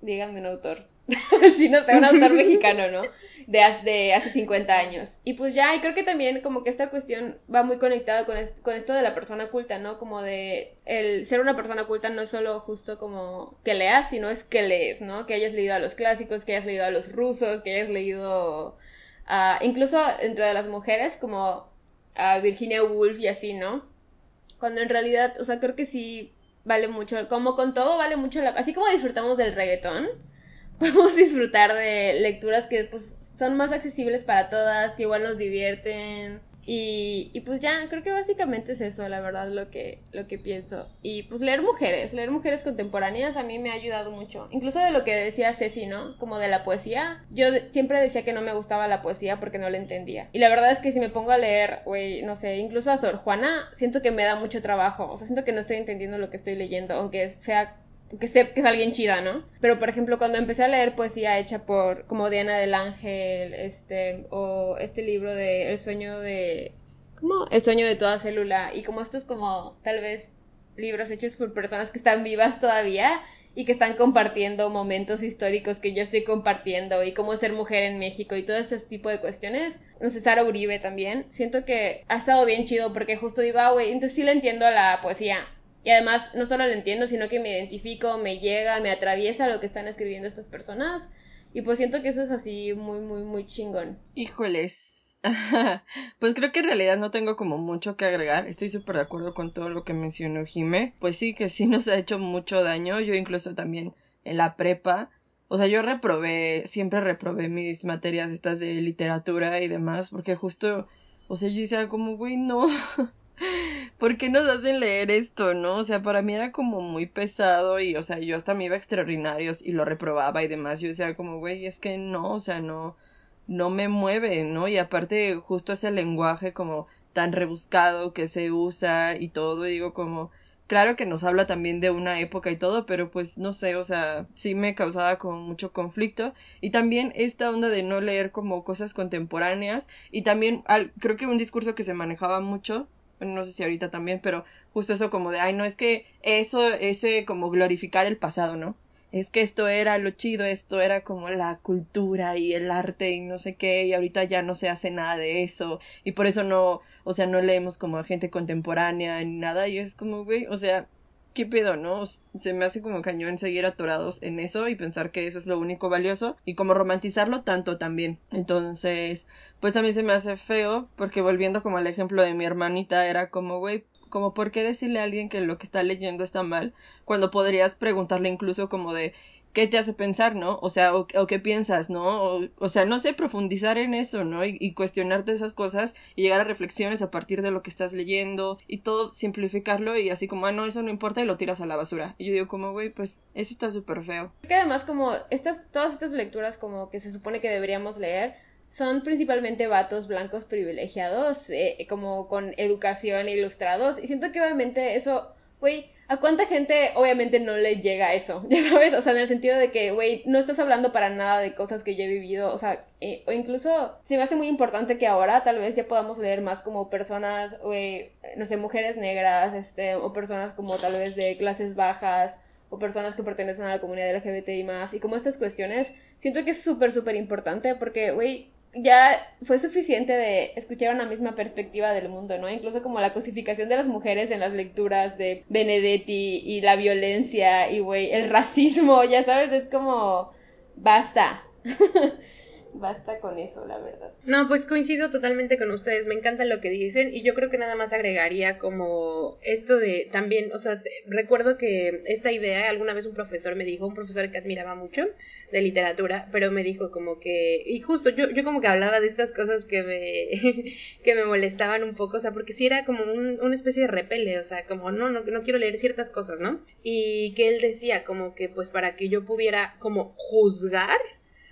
díganme un autor. si no sé, un autor mexicano, ¿no? De, de, hace 50 años. Y pues ya, y creo que también como que esta cuestión va muy conectada con, con esto de la persona culta, ¿no? Como de el ser una persona culta no es solo justo como que leas, sino es que lees, ¿no? Que hayas leído a los clásicos, que hayas leído a los rusos, que hayas leído a, incluso dentro de las mujeres como a Virginia Woolf y así, ¿no? Cuando en realidad, o sea, creo que sí vale mucho, como con todo vale mucho la, así como disfrutamos del reggaetón, podemos disfrutar de lecturas que pues son más accesibles para todas, que igual nos divierten. Y, y, pues ya, creo que básicamente es eso, la verdad, lo que, lo que pienso. Y pues leer mujeres, leer mujeres contemporáneas a mí me ha ayudado mucho. Incluso de lo que decía Ceci, ¿no? Como de la poesía. Yo siempre decía que no me gustaba la poesía porque no la entendía. Y la verdad es que si me pongo a leer, güey, no sé, incluso a Sor Juana, siento que me da mucho trabajo. O sea, siento que no estoy entendiendo lo que estoy leyendo, aunque sea que sé que es alguien chida, ¿no? Pero por ejemplo, cuando empecé a leer poesía hecha por como Diana del Ángel, este, o este libro de El sueño de ¿cómo? El sueño de toda célula y como estos como tal vez libros hechos por personas que están vivas todavía y que están compartiendo momentos históricos que yo estoy compartiendo y cómo ser mujer en México y todo este tipo de cuestiones. No sé, Sara Uribe también. Siento que ha estado bien chido porque justo digo, ah, güey, entonces sí le entiendo a la poesía y además, no solo lo entiendo, sino que me identifico, me llega, me atraviesa lo que están escribiendo estas personas. Y pues siento que eso es así muy, muy, muy chingón. Híjoles. pues creo que en realidad no tengo como mucho que agregar. Estoy súper de acuerdo con todo lo que mencionó Jime. Pues sí, que sí nos ha hecho mucho daño. Yo incluso también en la prepa. O sea, yo reprobé, siempre reprobé mis materias estas de literatura y demás, porque justo, o sea, yo decía como, güey, no, ¿por qué nos hacen leer esto, no? O sea, para mí era como muy pesado y, o sea, yo hasta me iba a extraordinarios y lo reprobaba y demás. Yo decía como, güey, es que no, o sea, no, no me mueve, ¿no? Y aparte, justo ese lenguaje como tan rebuscado que se usa y todo, y digo como, claro que nos habla también de una época y todo, pero pues no sé, o sea, sí me causaba como mucho conflicto. Y también esta onda de no leer como cosas contemporáneas y también creo que un discurso que se manejaba mucho no sé si ahorita también, pero justo eso como de, ay, no es que eso, ese como glorificar el pasado, ¿no? Es que esto era lo chido, esto era como la cultura y el arte y no sé qué, y ahorita ya no se hace nada de eso, y por eso no, o sea, no leemos como a gente contemporánea ni nada, y es como, güey, o sea, ¿qué pedo, no? Se me hace como cañón seguir atorados en eso y pensar que eso es lo único valioso y como romantizarlo tanto también. Entonces, pues a mí se me hace feo porque volviendo como al ejemplo de mi hermanita era como, güey, como por qué decirle a alguien que lo que está leyendo está mal cuando podrías preguntarle incluso como de qué te hace pensar, ¿no? O sea, o, qué piensas, ¿no? O, sea, no sé, profundizar en eso, ¿no? Y, cuestionarte esas cosas y llegar a reflexiones a partir de lo que estás leyendo y todo simplificarlo y así como, ah, no, eso no importa y lo tiras a la basura. Y yo digo como, güey, pues eso está súper feo. Que además como estas, todas estas lecturas como que se supone que deberíamos leer, son principalmente vatos blancos privilegiados, eh, como con educación ilustrados. Y siento que obviamente eso, güey, ¿a cuánta gente obviamente no le llega eso? Ya sabes, o sea, en el sentido de que, güey, no estás hablando para nada de cosas que yo he vivido, o sea, eh, o incluso se me hace muy importante que ahora tal vez ya podamos leer más como personas, güey, no sé, mujeres negras, este, o personas como tal vez de clases bajas o personas que pertenecen a la comunidad LGBTI más y como estas cuestiones, siento que es súper, súper importante porque, güey, ya fue suficiente de escuchar una misma perspectiva del mundo, ¿no? Incluso como la cosificación de las mujeres en las lecturas de Benedetti y la violencia y, güey, el racismo, ya sabes, es como, basta. Basta con eso, la verdad. No, pues coincido totalmente con ustedes, me encanta lo que dicen y yo creo que nada más agregaría como esto de también, o sea, recuerdo que esta idea alguna vez un profesor me dijo, un profesor que admiraba mucho de literatura, pero me dijo como que, y justo yo, yo como que hablaba de estas cosas que me, que me molestaban un poco, o sea, porque si era como un, una especie de repele, o sea, como no, no, no quiero leer ciertas cosas, ¿no? Y que él decía como que pues para que yo pudiera como juzgar,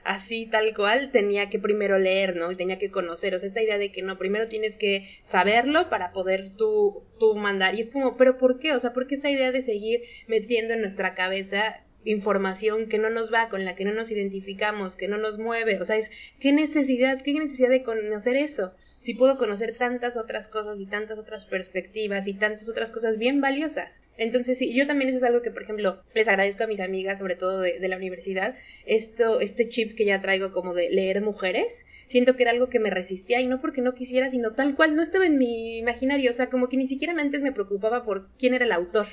así tal cual, tenía que primero leer, ¿no? Y tenía que conocer, o sea, esta idea de que no, primero tienes que saberlo para poder tú, tú mandar. Y es como, pero ¿por qué? O sea, ¿por qué esta idea de seguir metiendo en nuestra cabeza información que no nos va, con la que no nos identificamos, que no nos mueve? O sea, es, ¿qué necesidad, qué necesidad de conocer eso? Si puedo conocer tantas otras cosas y tantas otras perspectivas y tantas otras cosas bien valiosas. Entonces, sí, yo también eso es algo que, por ejemplo, les agradezco a mis amigas, sobre todo de, de, la universidad, esto, este chip que ya traigo como de leer mujeres, siento que era algo que me resistía y no porque no quisiera, sino tal cual, no estaba en mi imaginario, o sea, como que ni siquiera antes me preocupaba por quién era el autor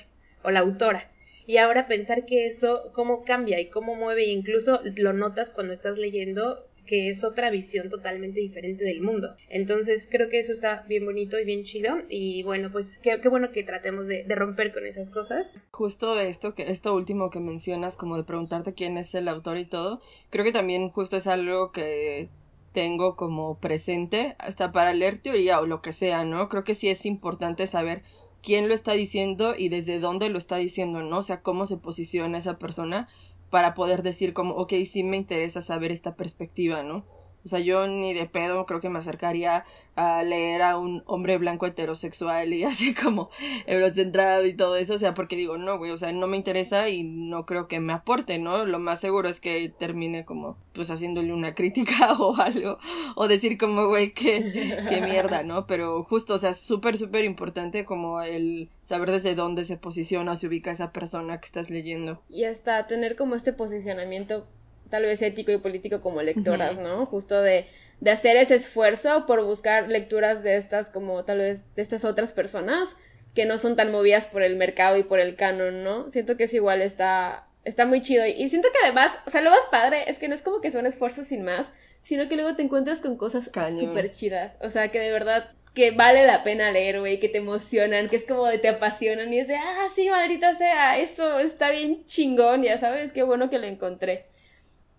o la autora. Y ahora pensar que eso, cómo cambia y cómo mueve, e incluso lo notas cuando estás leyendo que es otra visión totalmente diferente del mundo. Entonces creo que eso está bien bonito y bien chido y bueno, pues qué, qué bueno que tratemos de, de, romper con esas cosas. Justo de esto, que esto último que mencionas, como de preguntarte quién es el autor y todo, creo que también justo es algo que tengo como presente hasta para leer teoría o lo que sea, ¿no? Creo que sí es importante saber quién lo está diciendo y desde dónde lo está diciendo, ¿no? O sea, cómo se posiciona esa persona para poder decir como, ok, sí me interesa saber esta perspectiva, ¿no? O sea, yo ni de pedo creo que me acercaría a leer a un hombre blanco heterosexual y así como eurocentrado y todo eso, o sea, porque digo, no, güey, o sea, no me interesa y no creo que me aporte, ¿no? Lo más seguro es que termine como, pues, haciéndole una crítica o algo, o decir como, güey, qué, qué mierda, ¿no? Pero justo, o sea, súper, súper importante como el saber desde dónde se posiciona o se ubica esa persona que estás leyendo. Y hasta tener como este posicionamiento tal vez ético y político como lectoras, ¿no? Justo de, de hacer ese esfuerzo por buscar lecturas de estas como tal vez de estas otras personas que no son tan movidas por el mercado y por el canon, ¿no? Siento que es igual está está muy chido. Y siento que además, o sea, lo más padre es que no es como que son esfuerzos sin más, sino que luego te encuentras con cosas súper chidas, o sea, que de verdad que vale la pena leer, güey, que te emocionan, que es como de te apasionan y es de, ah, sí, maldita sea, esto está bien chingón, ya sabes, qué bueno que lo encontré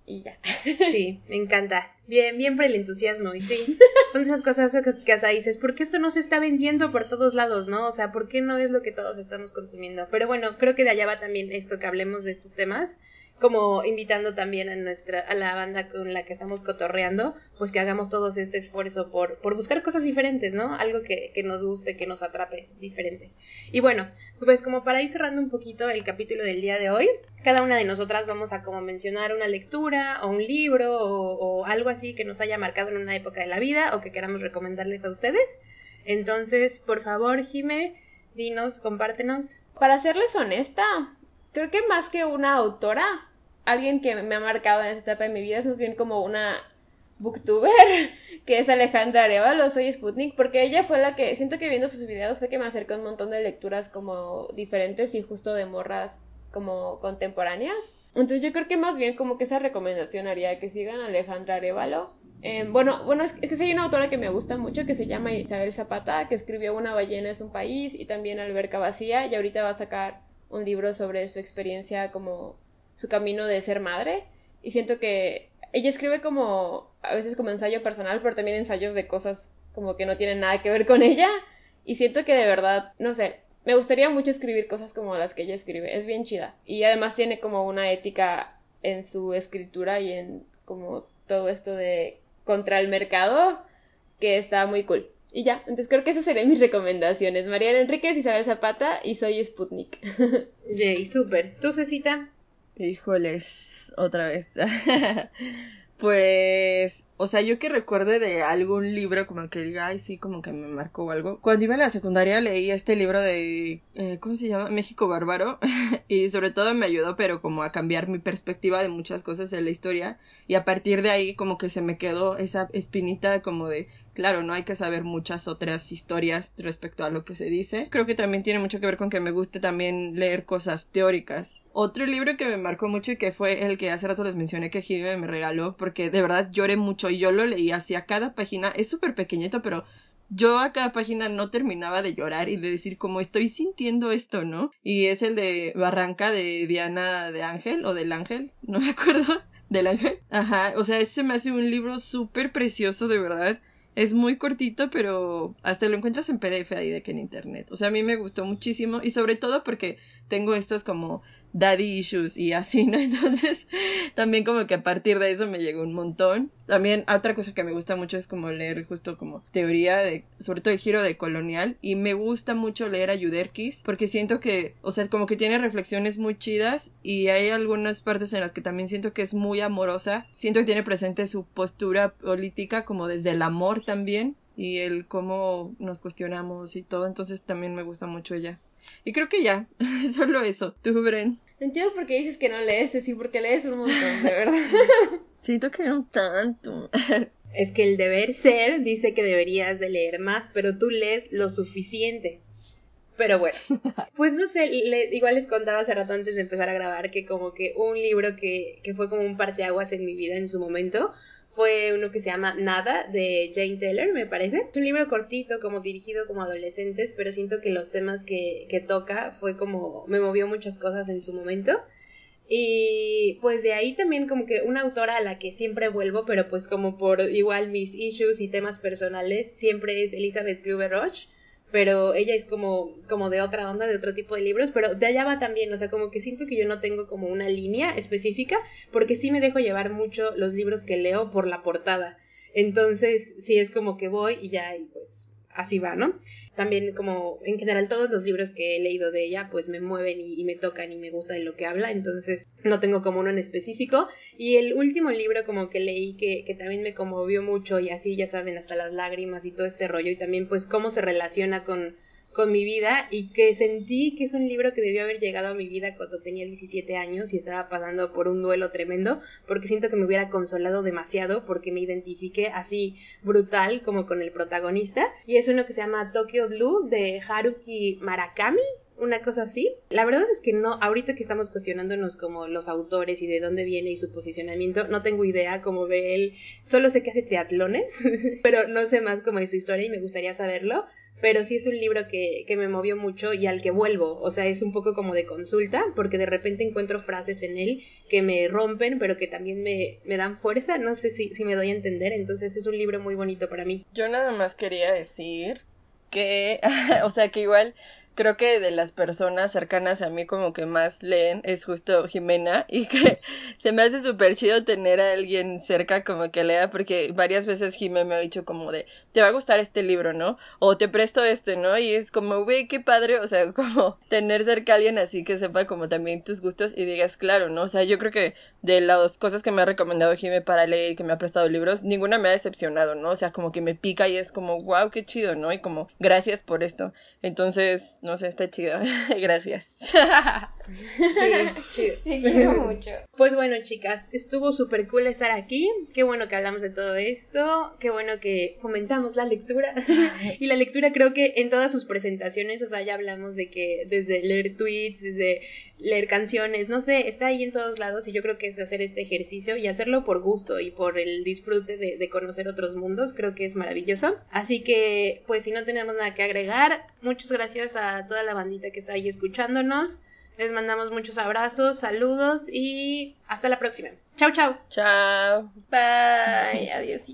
y ya. Sí, me encanta. Bien, bien por el entusiasmo. Y sí, son esas cosas que, que hasta dices, ¿por qué esto no se está vendiendo por todos lados, no? O sea, ¿por qué no es lo que todos estamos consumiendo? Pero bueno, creo que de allá va también esto que hablemos de estos temas como invitando también a nuestra a la banda con la que estamos cotorreando pues que hagamos todos este esfuerzo por, por buscar cosas diferentes no algo que, que nos guste que nos atrape diferente. Y bueno pues como para ir cerrando un poquito el capítulo del día de hoy cada una de nosotras vamos a como mencionar una lectura o un libro o, o algo así que nos haya marcado en una época de la vida o que queramos recomendarles a ustedes. Entonces por favor Jime dinos compártenos. Para serles honesta creo que más que una autora, alguien que me ha marcado en esta etapa de mi vida es más bien como una booktuber, que es Alejandra Arevalo, soy Sputnik, porque ella fue la que, siento que viendo sus videos fue que me acercó un montón de lecturas como diferentes y justo de morras como contemporáneas. Entonces yo creo que más bien como que esa recomendación haría que sigan a Alejandra Arevalo. Eh, bueno, bueno, es, es que hay una autora que me gusta mucho que se llama Isabel Zapata, que escribió Una ballena es un país y también Alberca vacía y ahorita va a sacar un libro sobre su experiencia como su camino de ser madre. Y siento que ella escribe como a veces como ensayo personal pero también ensayos de cosas como que no tienen nada que ver con ella. Y siento que de verdad no sé me gustaría mucho escribir cosas como las que ella escribe. Es bien chida. Y además tiene como una ética en su escritura y en como todo esto de contra el mercado que está muy cool. Y ya, entonces creo que esas serían mis recomendaciones. Mariana Enríquez, Isabel Zapata y soy Sputnik. Yay, súper. ¿Tú, Cecita? Híjoles, otra vez. pues o sea, yo que recuerde de algún libro como que diga, ay, sí, como que me marcó algo. Cuando iba a la secundaria leí este libro de, eh, ¿cómo se llama? México Bárbaro. y sobre todo me ayudó, pero como a cambiar mi perspectiva de muchas cosas de la historia. Y a partir de ahí como que se me quedó esa espinita como de, claro, no hay que saber muchas otras historias respecto a lo que se dice. Creo que también tiene mucho que ver con que me guste también leer cosas teóricas. Otro libro que me marcó mucho y que fue el que hace rato les mencioné que Jimmy me regaló, porque de verdad lloré mucho y yo lo leí hacia cada página. Es súper pequeñito, pero yo a cada página no terminaba de llorar y de decir como estoy sintiendo esto, ¿no? Y es el de Barranca de Diana de Ángel o del Ángel, no me acuerdo, del Ángel. Ajá, o sea, ese me hace un libro súper precioso, de verdad. Es muy cortito, pero hasta lo encuentras en PDF ahí de que en internet. O sea, a mí me gustó muchísimo y sobre todo porque tengo estos como daddy issues y así, ¿no? Entonces, también como que a partir de eso me llegó un montón. También otra cosa que me gusta mucho es como leer justo como teoría sobre todo el giro de colonial y me gusta mucho leer a Yuderkis porque siento que, o sea, como que tiene reflexiones muy chidas y hay algunas partes en las que también siento que es muy amorosa. Siento que tiene presente su postura política como desde el amor también y el cómo nos cuestionamos y todo, entonces también me gusta mucho ella. Y creo que ya, solo eso. ¿Tú, Bren? Entiendo por qué dices que no lees, sí, porque lees un montón, de verdad. Siento que no tanto. Es que el deber ser dice que deberías de leer más, pero tú lees lo suficiente. Pero bueno, pues no sé, igual les contaba hace rato antes de empezar a grabar que como que un libro que, que fue como un parteaguas en mi vida en su momento fue uno que se llama Nada de Jane Taylor, me parece. Es un libro cortito, como dirigido como adolescentes, pero siento que los temas que, que toca fue como me movió muchas cosas en su momento. Y pues de ahí también como que una autora a la que siempre vuelvo, pero pues como por igual mis issues y temas personales, siempre es Elizabeth Kluber-Roche pero ella es como, como de otra onda, de otro tipo de libros, pero de allá va también, o sea, como que siento que yo no tengo como una línea específica, porque sí me dejo llevar mucho los libros que leo por la portada. Entonces, sí es como que voy y ya, y pues así va, ¿no? También como en general todos los libros que he leído de ella pues me mueven y, me tocan y me gusta de lo que habla, entonces no tengo como uno en específico. Y el último libro como que leí que, que también me conmovió mucho y así ya saben hasta las lágrimas y todo este rollo y también pues cómo se relaciona con con mi vida y que sentí que es un libro que debió haber llegado a mi vida cuando tenía 17 años y estaba pasando por un duelo tremendo porque siento que me hubiera consolado demasiado porque me identifiqué así brutal como con el protagonista. Y es uno que se llama Tokyo Blue de Haruki Murakami una cosa así. La verdad es que no, ahorita que estamos cuestionándonos como los autores y de dónde viene y su posicionamiento, no tengo idea cómo ve él, solo sé que hace triatlones, pero no sé más como de su historia y me gustaría saberlo. Pero sí es un libro que, que, me movió mucho y al que vuelvo, o sea, es un poco como de consulta, porque de repente encuentro frases en él que me rompen, pero que también me, me dan fuerza, no sé si, si me doy a entender, entonces es un libro muy bonito para mí. Yo nada más quería decir que, o sea, que igual creo que de las personas cercanas a mí como que más leen es justo Jimena y que se me hace súper chido tener a alguien cerca como que lea porque varias veces Jimena me ha dicho como de te va a gustar este libro, ¿no? O te presto este, ¿no? Y es como, güey, qué padre, o sea, como tener cerca a alguien así que sepa como también tus gustos y digas, claro, ¿no? O sea, yo creo que de las cosas que me ha recomendado Jimena para leer que me ha prestado libros, ninguna me ha decepcionado, ¿no? O sea, como que me pica y es como, wow, qué chido, ¿no? Y como, gracias por esto. Entonces, no sé, está chido. Gracias. sí, chido. mucho. Pues bueno, chicas, estuvo súper cool estar aquí. Qué bueno que hablamos de todo esto. Qué bueno que fomentamos la lectura. y la lectura creo que en todas sus presentaciones, o sea, ya hablamos de que desde leer tweets, desde leer canciones, no sé, está ahí en todos lados y yo creo que es hacer este ejercicio y hacerlo por gusto y por el disfrute de, de conocer otros mundos, creo que es maravilloso. Así que, pues si no tenemos nada que agregar, muchas gracias a toda la bandita que está ahí escuchándonos. Les mandamos muchos abrazos, saludos y hasta la próxima. Chao, chao. Chao. Bye. Adiós.